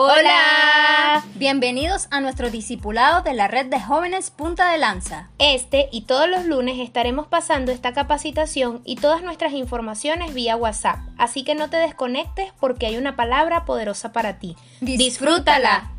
Hola. Bienvenidos a nuestro discipulado de la red de jóvenes Punta de Lanza. Este y todos los lunes estaremos pasando esta capacitación y todas nuestras informaciones vía WhatsApp, así que no te desconectes porque hay una palabra poderosa para ti. Disfrútala.